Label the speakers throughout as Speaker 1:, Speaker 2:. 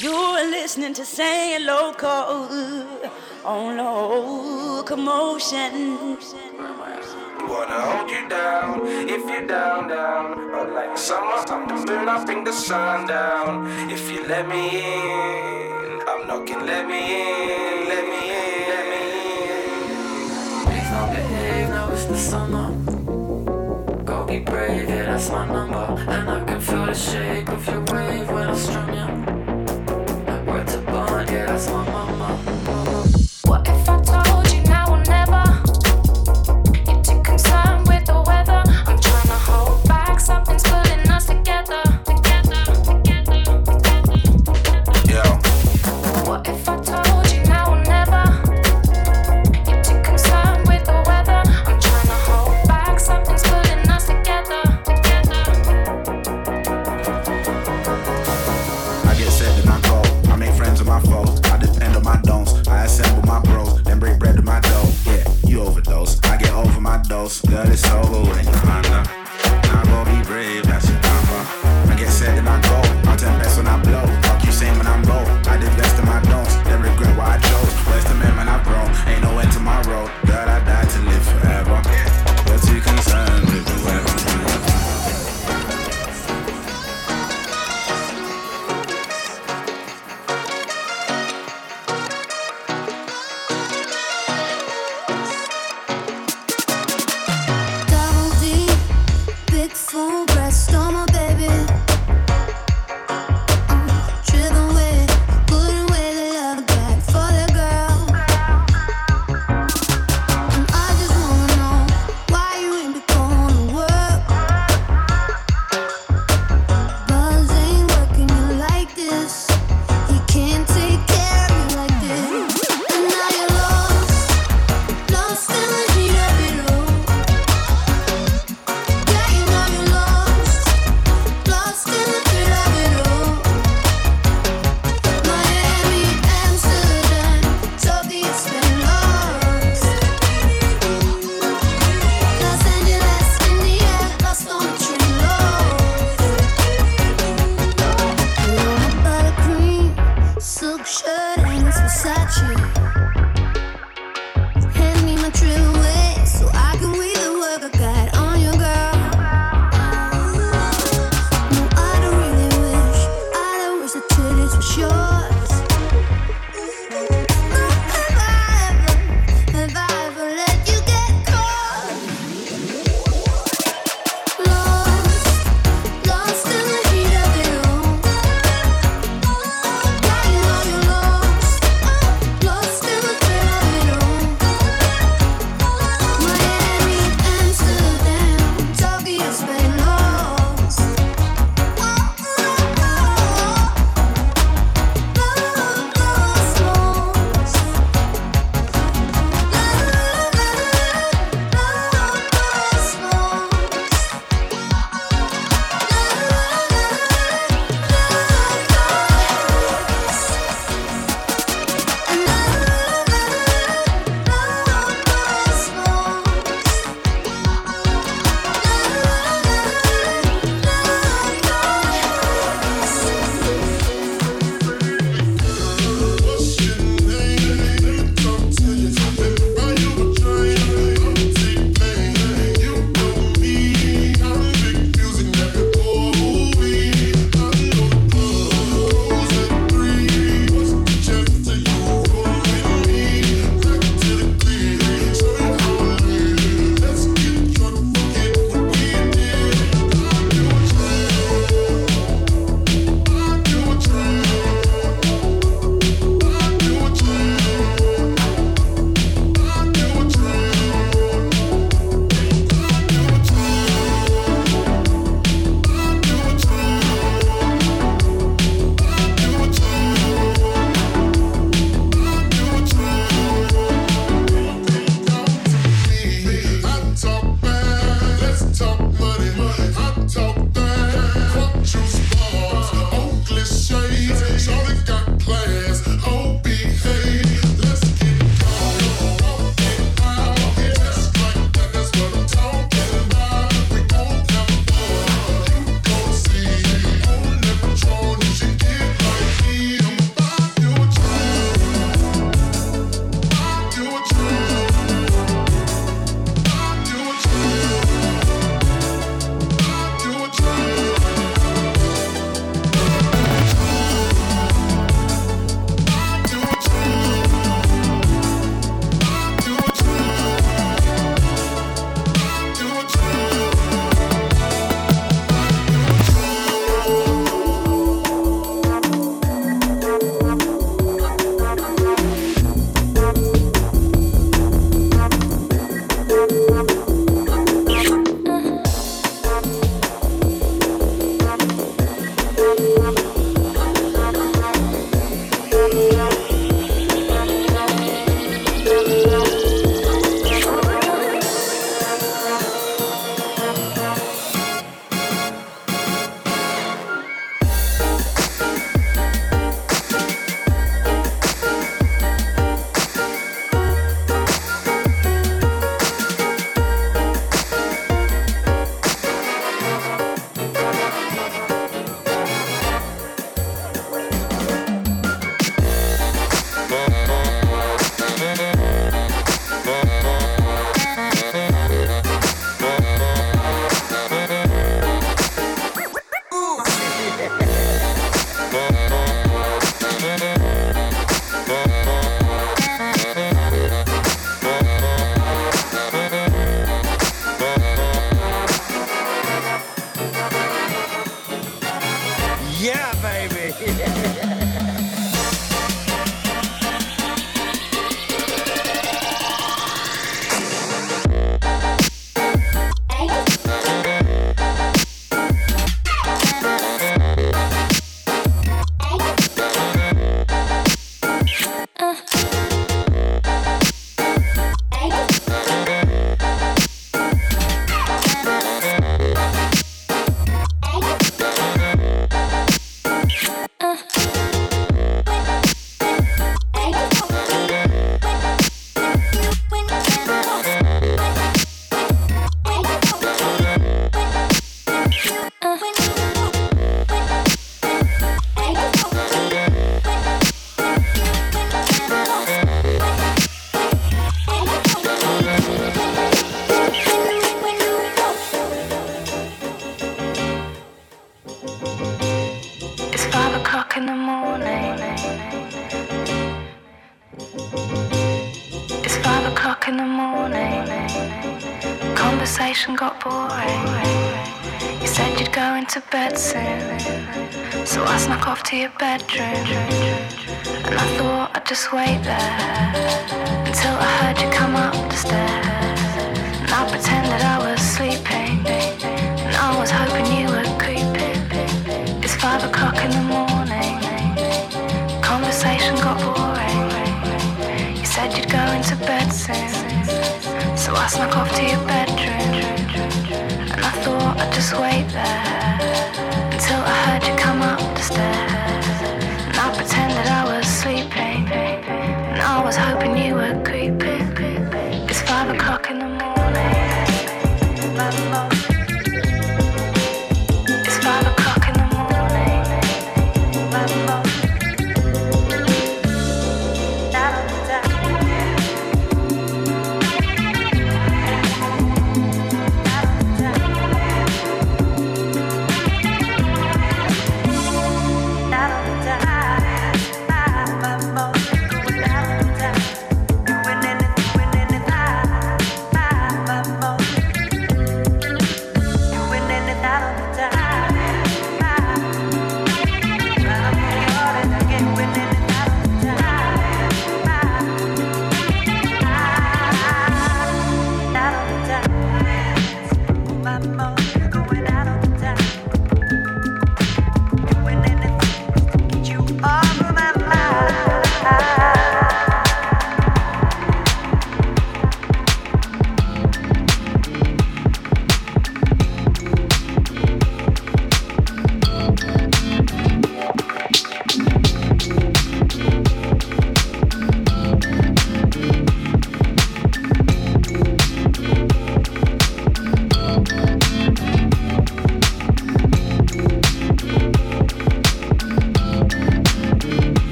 Speaker 1: You're listening to Say Local on locomotion.
Speaker 2: Wanna hold you down if you're down, down. But like summer, I'm the moon, I bring the sun down. If you let me in, I'm knocking, let me in, let me in, let me in.
Speaker 3: Please don't behave, now it's the summer. Go be brave, yeah, that's my number. And I can feel the shape of your wave when I strum ya. That's my mama.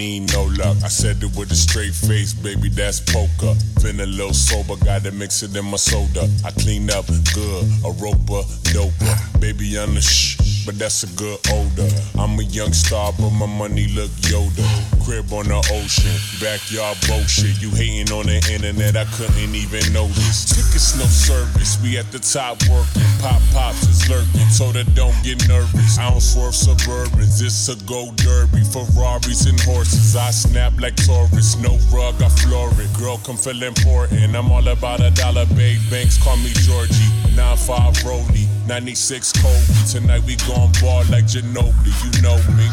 Speaker 4: Need no luck. I said it with a straight face, baby, that's poker. Been a little sober, gotta mix it in my soda. I clean up good, a roper, doper. Baby, I'm the shh, but that's a good odor. I'm a young star, but my money look Yoda. Crib on the ocean, backyard bullshit. You hating on the internet, I couldn't even notice. Tickets no service, we at the top working. Pop pops is lurking, so that don't get nervous. I don't swerve suburbans, it's a go derby. Ferraris and horses, I snap like Taurus. No rug, I floor it. Girl, come feel important. I'm all about a dollar, babe. Banks call me Georgie. 9-5 Rolly, 96 Kobe. Tonight we gon' ball like Ginobili, you know me.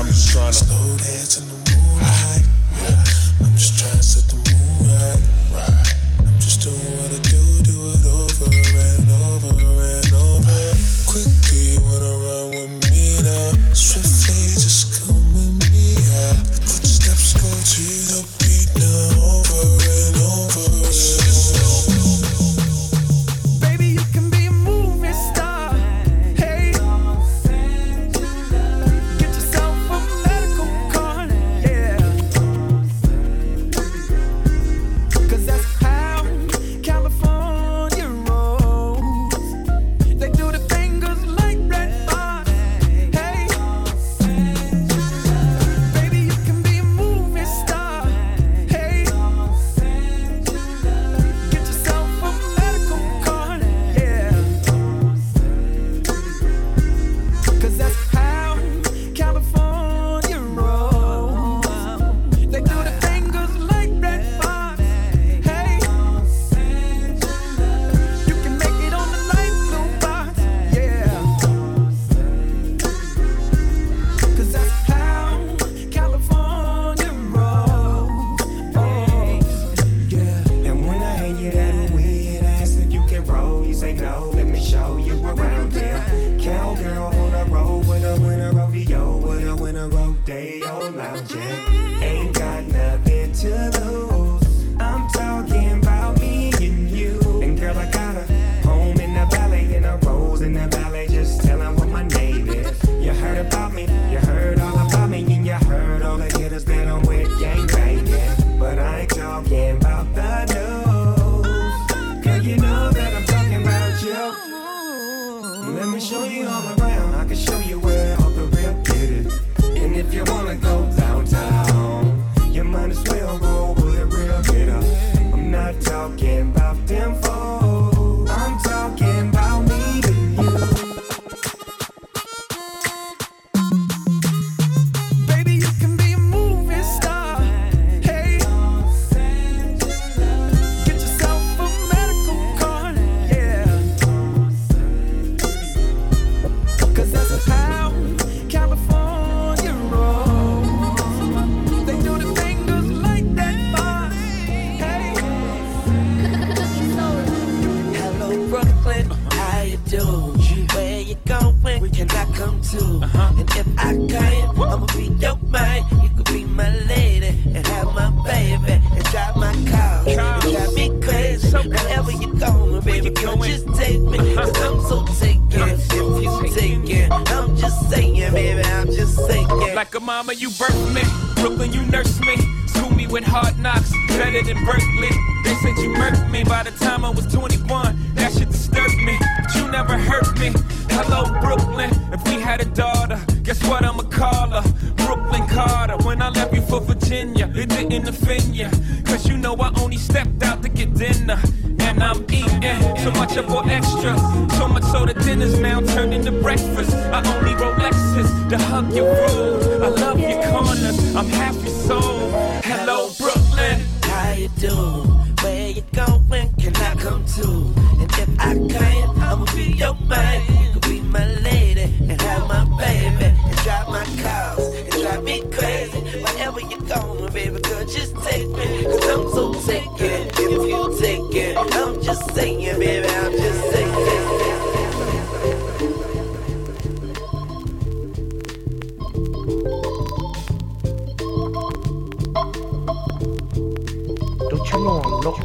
Speaker 4: I'm just trying to slow dance in the moonlight. I'm just trying to set the mood right. I'm just doing
Speaker 5: 没有了解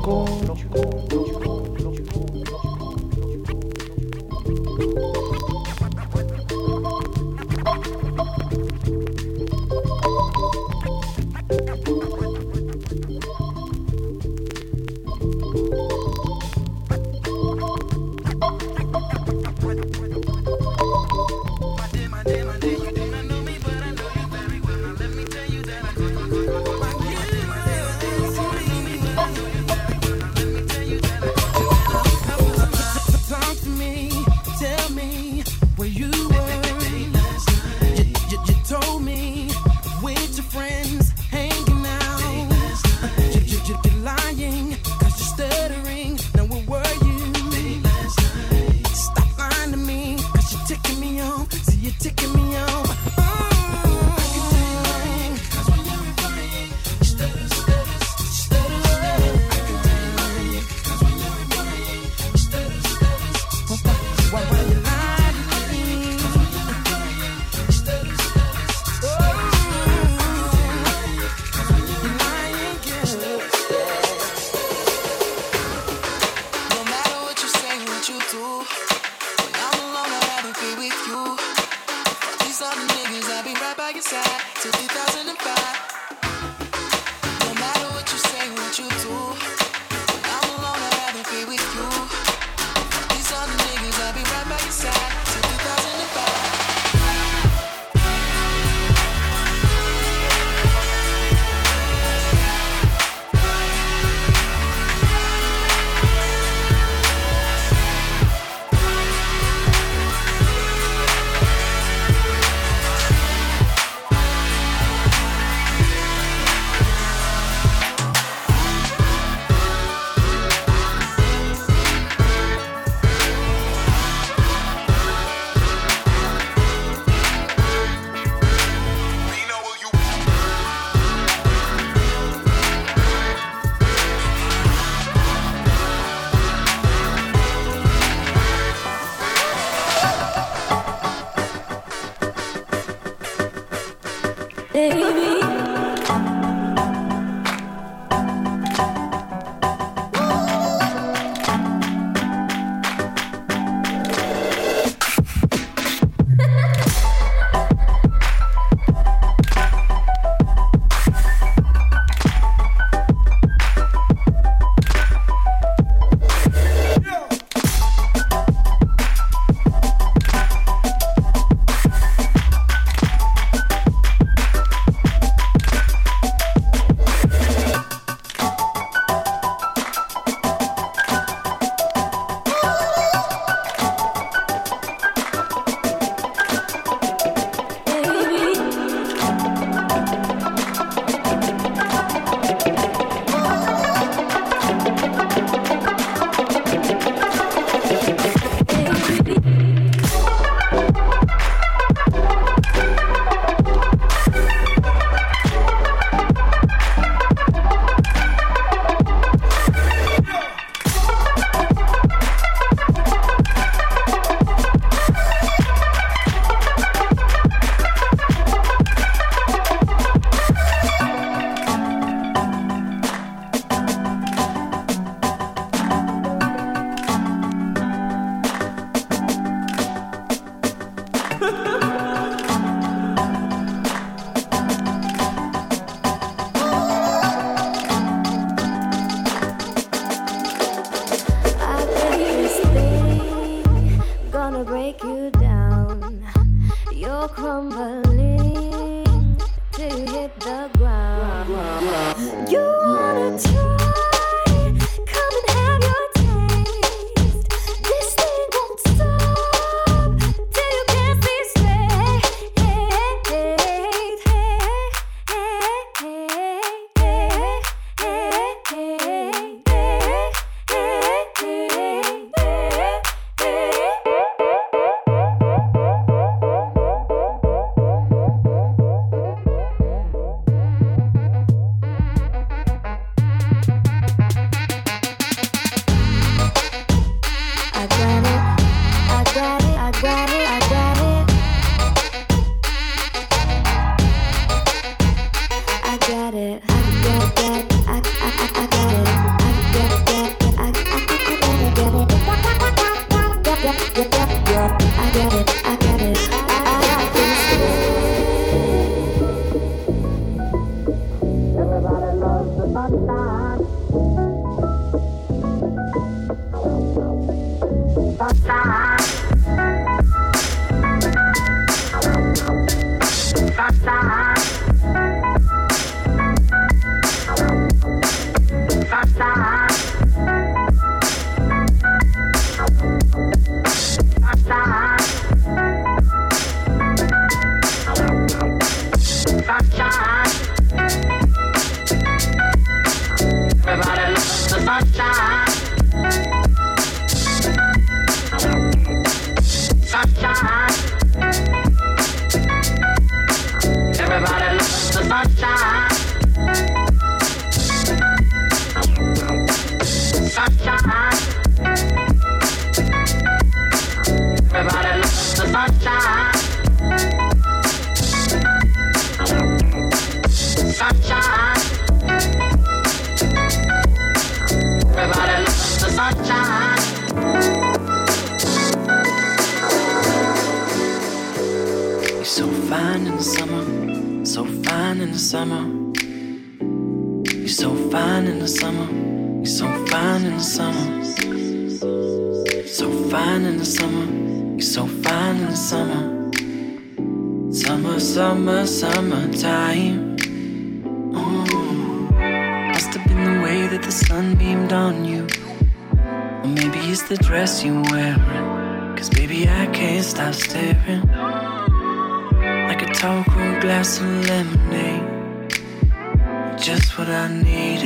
Speaker 5: know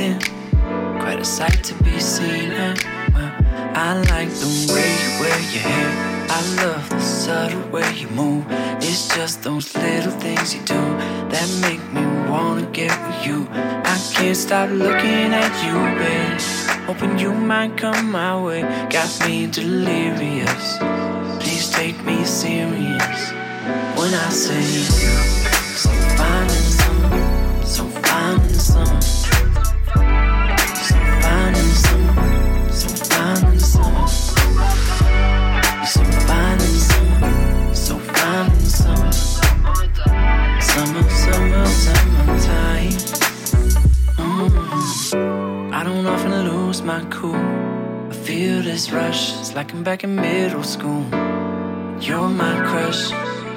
Speaker 6: needed. Quite a sight to be seen. And, well, I like the way you wear your hair. I love the subtle way you move. It's just those little things you do that make me wanna get with you. I can't stop looking at you, babe. Hoping you might come my way. Got me delirious. Please take me serious when I say so fine in the summer, so fine in the my cool. I feel this rush, it's like I'm back in middle school. You're my crush.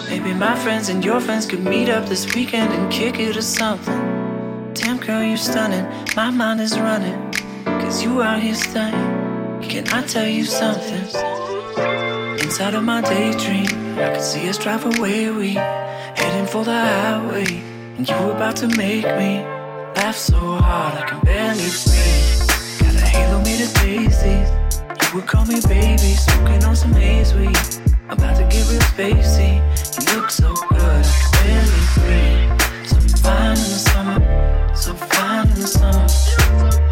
Speaker 6: Maybe my friends and your friends could meet up this weekend and kick it or something. Damn girl, you're stunning. My mind is running. Cause you out here stunning. Can I tell you something? Inside of my daydream, I could see us drive away. We heading for the highway. And you about to make me laugh so hard I can barely breathe. Of daisies. You would call me baby, smoking on some haze weed. About to get real spacey. You look so good, I can barely breathe. So fine in the summer, so fine in the summer.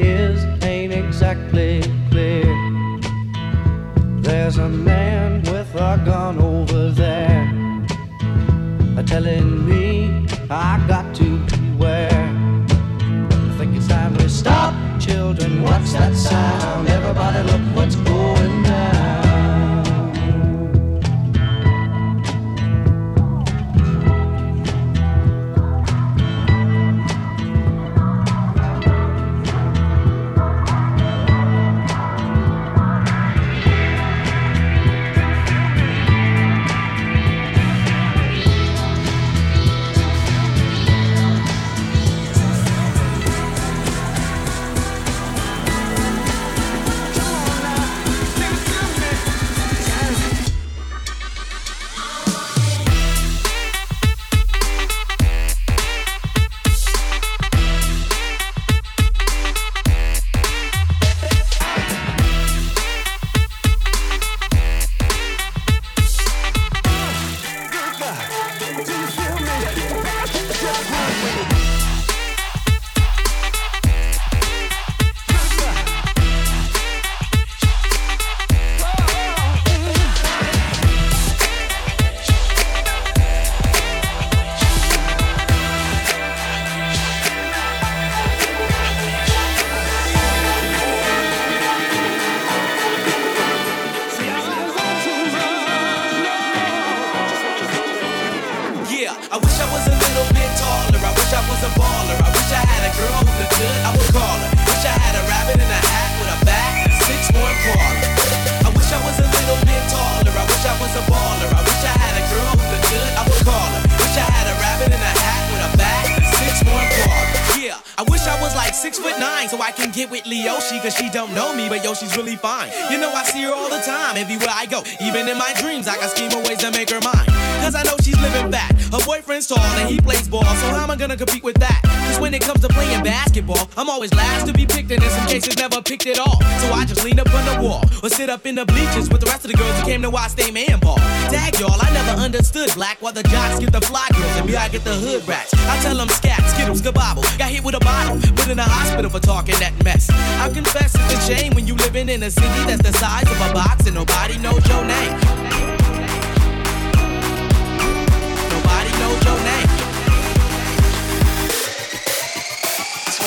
Speaker 7: Is
Speaker 8: ain't exactly clear. There's a man
Speaker 9: gonna compete with that? Cause when it comes to playing basketball, I'm always last to be picked and in some cases never picked at all. So I just lean up on the wall or sit up in the bleachers with the rest of the girls who came to watch they man ball. Tag y'all, I never understood black while the jocks get the fly girls and me I get the hood rats. I tell them scat, skittles, kabobble. Got hit with a bottle, put in the hospital for talking that mess. I confess it's a shame when you living in a city that's the size of a box and nobody knows your name.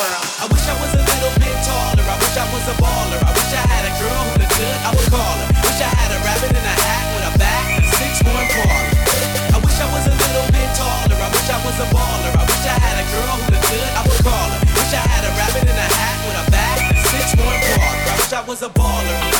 Speaker 9: I wish I was a little bit taller. I wish I was a baller. I wish I had a girl who looked good. I would call her. Wish I had a rabbit in a hat with a and six more parlor. I wish I was a little bit taller. I wish I was a baller. I wish I had a girl who looked good. I would call her. Wish I had a rabbit in a hat with a and six more parlor. I wish I was a baller.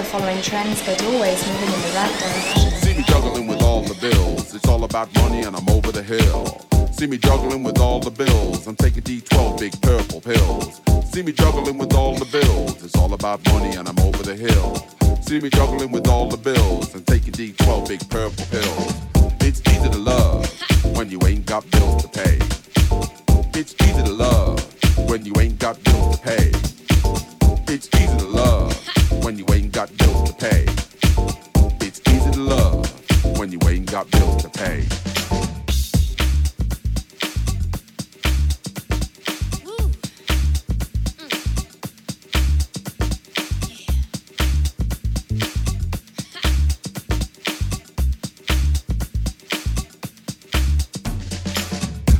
Speaker 10: Never following trends, but always moving in the right direction.
Speaker 11: See me juggling with all the bills. It's all about money and I'm over the hill. See me juggling with all the bills. I'm taking D12 big purple pills. See me juggling with all the bills. It's all about money and I'm over the hill. See me juggling with all the bills and taking D12 big purple pills. It's easy to love when you ain't got bills to pay. It's easy to love when you ain't got bills to pay. It's easy to love pay.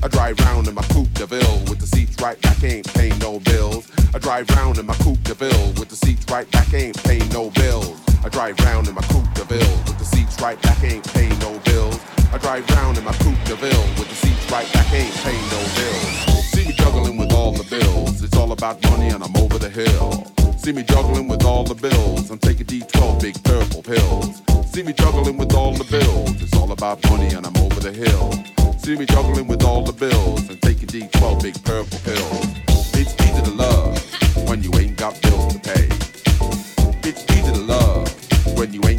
Speaker 11: I drive round in my coupe de ville with the seats right back, ain't paying no bills. I drive round in my coupe de ville with the seats right back, ain't paying no bills. I drive round in my coupe de ville with the seats right back, ain't paying no bills. I drive round in my coupe de ville with the seats right back, ain't paying no bills. See me juggling with all the bills. It's all about money and I'm over the hill. See me juggling with all the bills. I'm taking D12 big purple pills. See me juggling with all the bills. It's all about money and I'm over the hill. See me juggling with all the bills and taking D12 big purple pills. It's easy to love when you ain't got bills to pay. It's easy to love when you ain't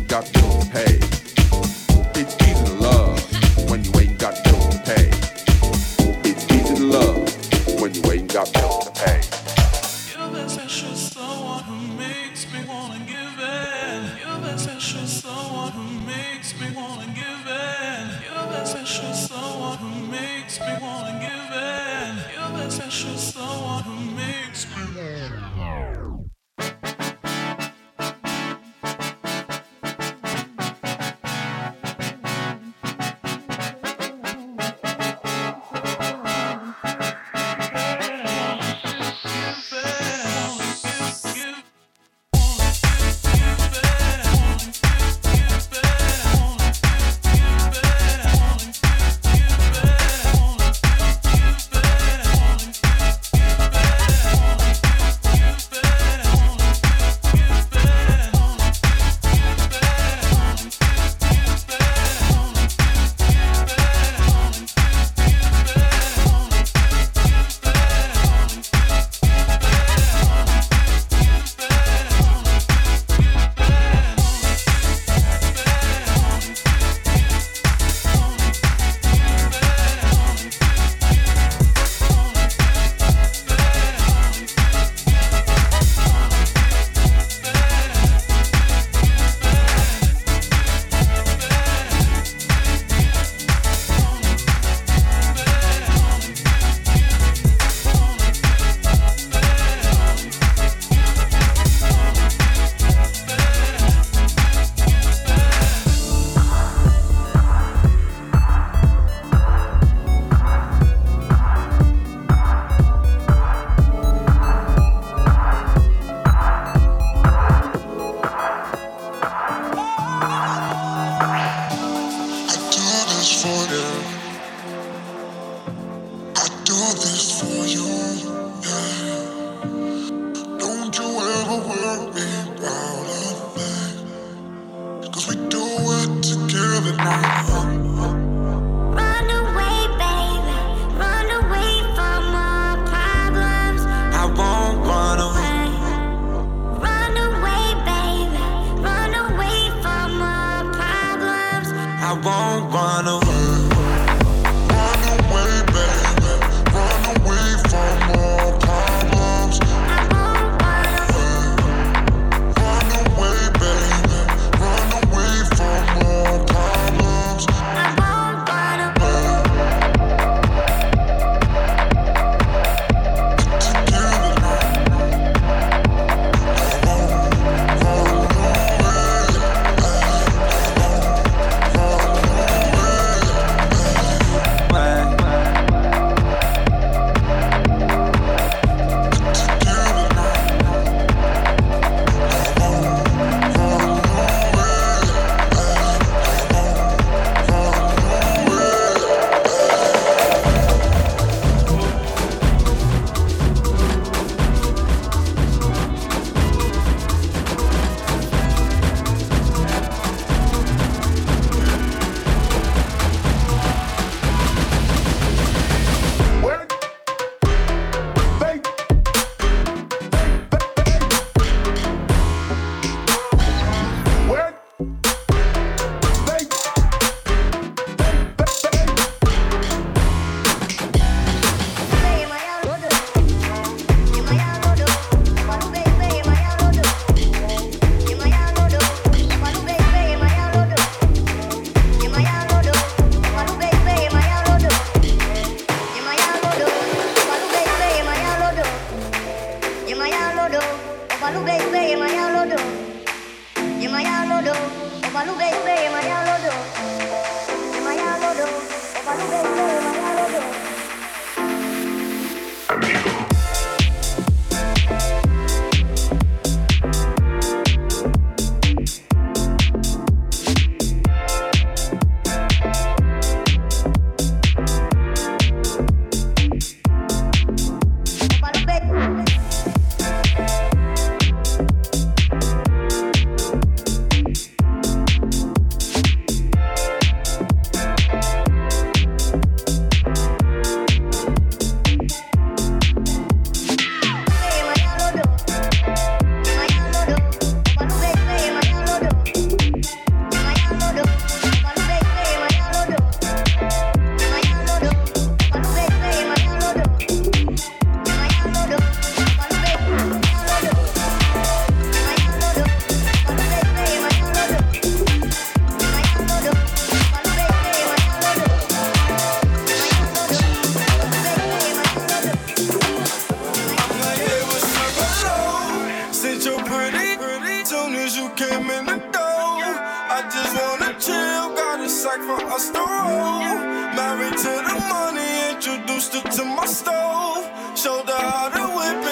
Speaker 12: like for us to roll. Married to the money, introduced her to my stove. Showed her how to whip
Speaker 13: it.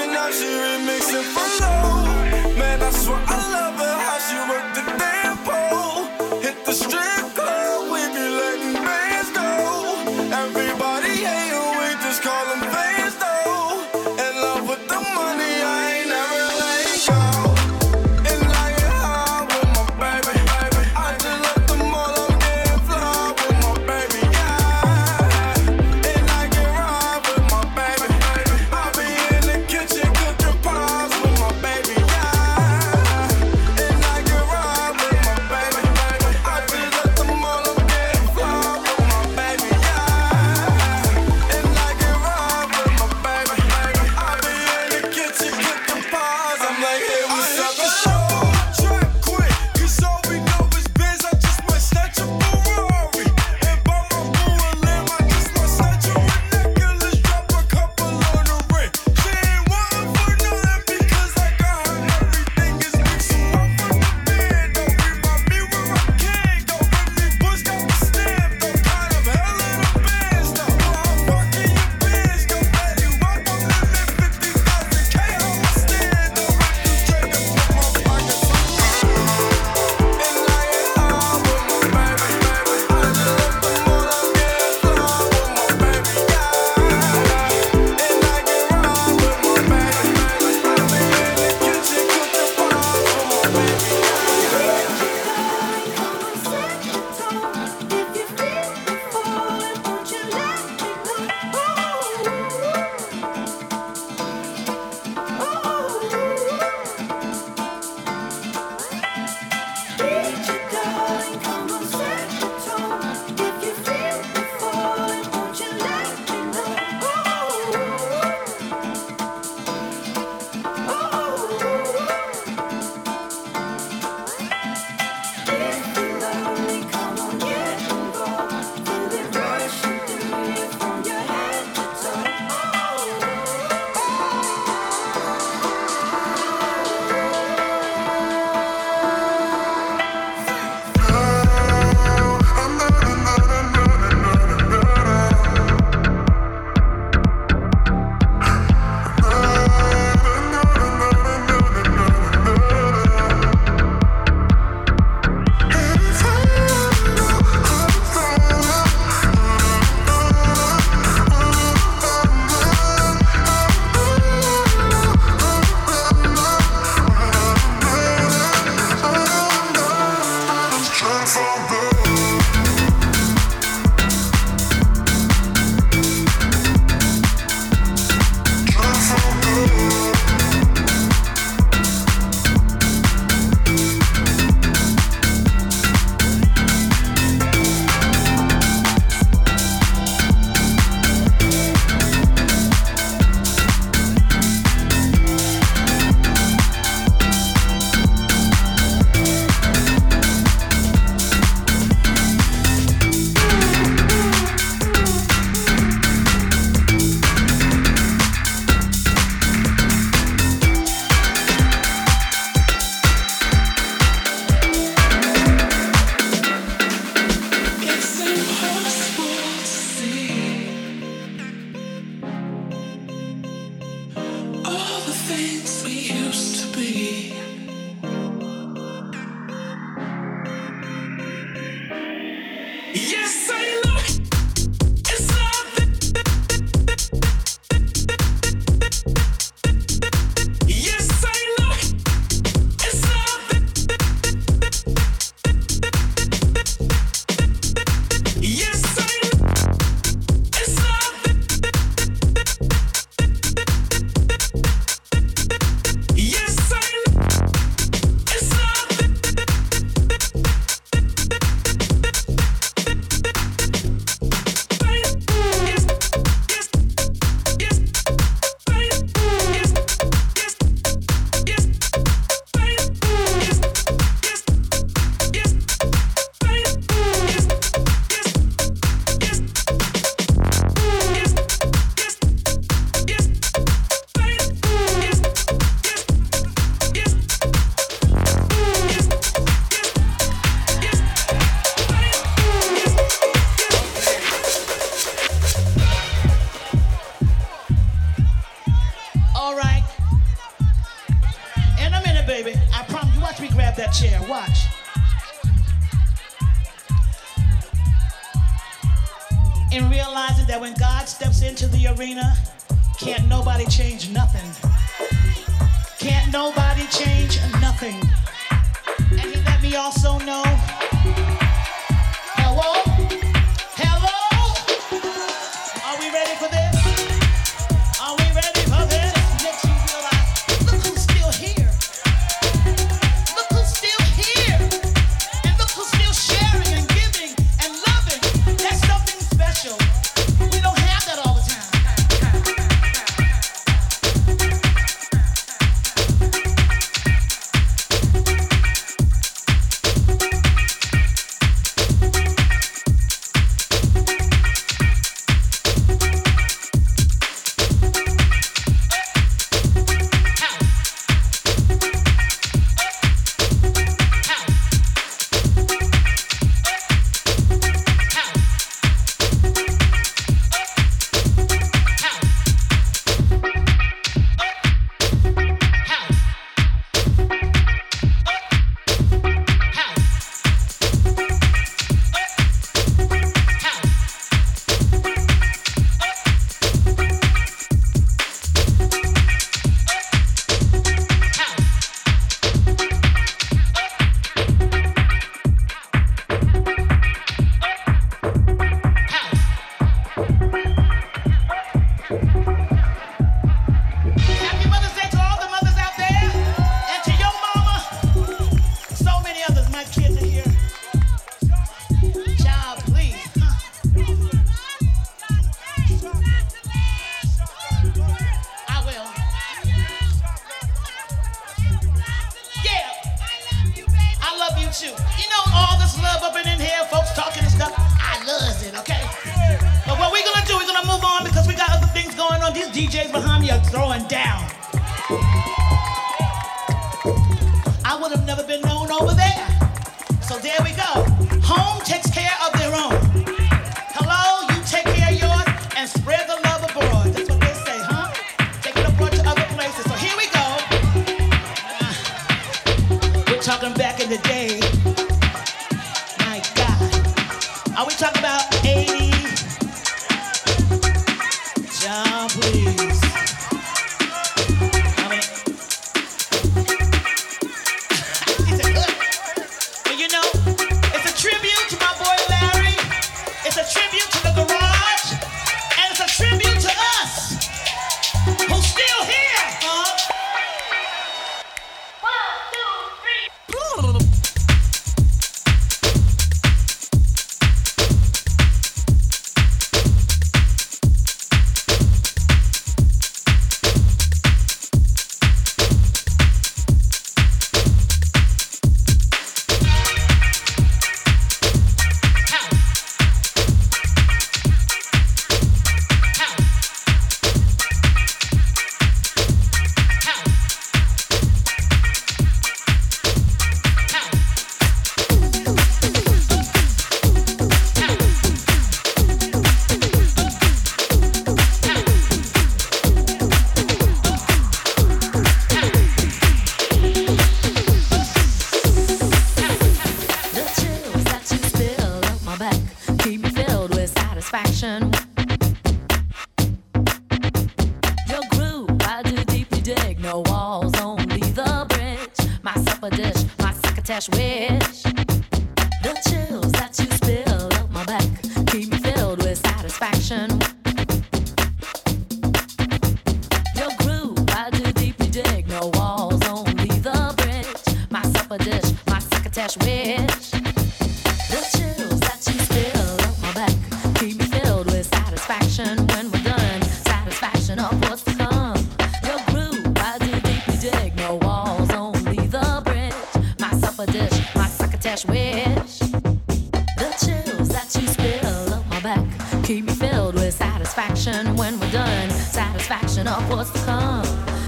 Speaker 14: what's to come.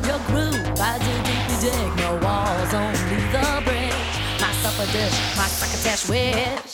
Speaker 14: Your groove, I deep. We dig. No walls, only the bridge. My supper dish, my succotash wish.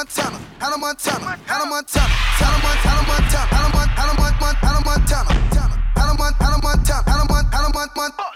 Speaker 4: Montana, Hannah Montana, Hannah Montana, Hannah Montana, Hannah Montana, Hannah Montana, Hannah Montana, Hannah Montana,
Speaker 15: Hannah Montana, Hannah Montana, Hannah Montana,
Speaker 12: Hannah Montana.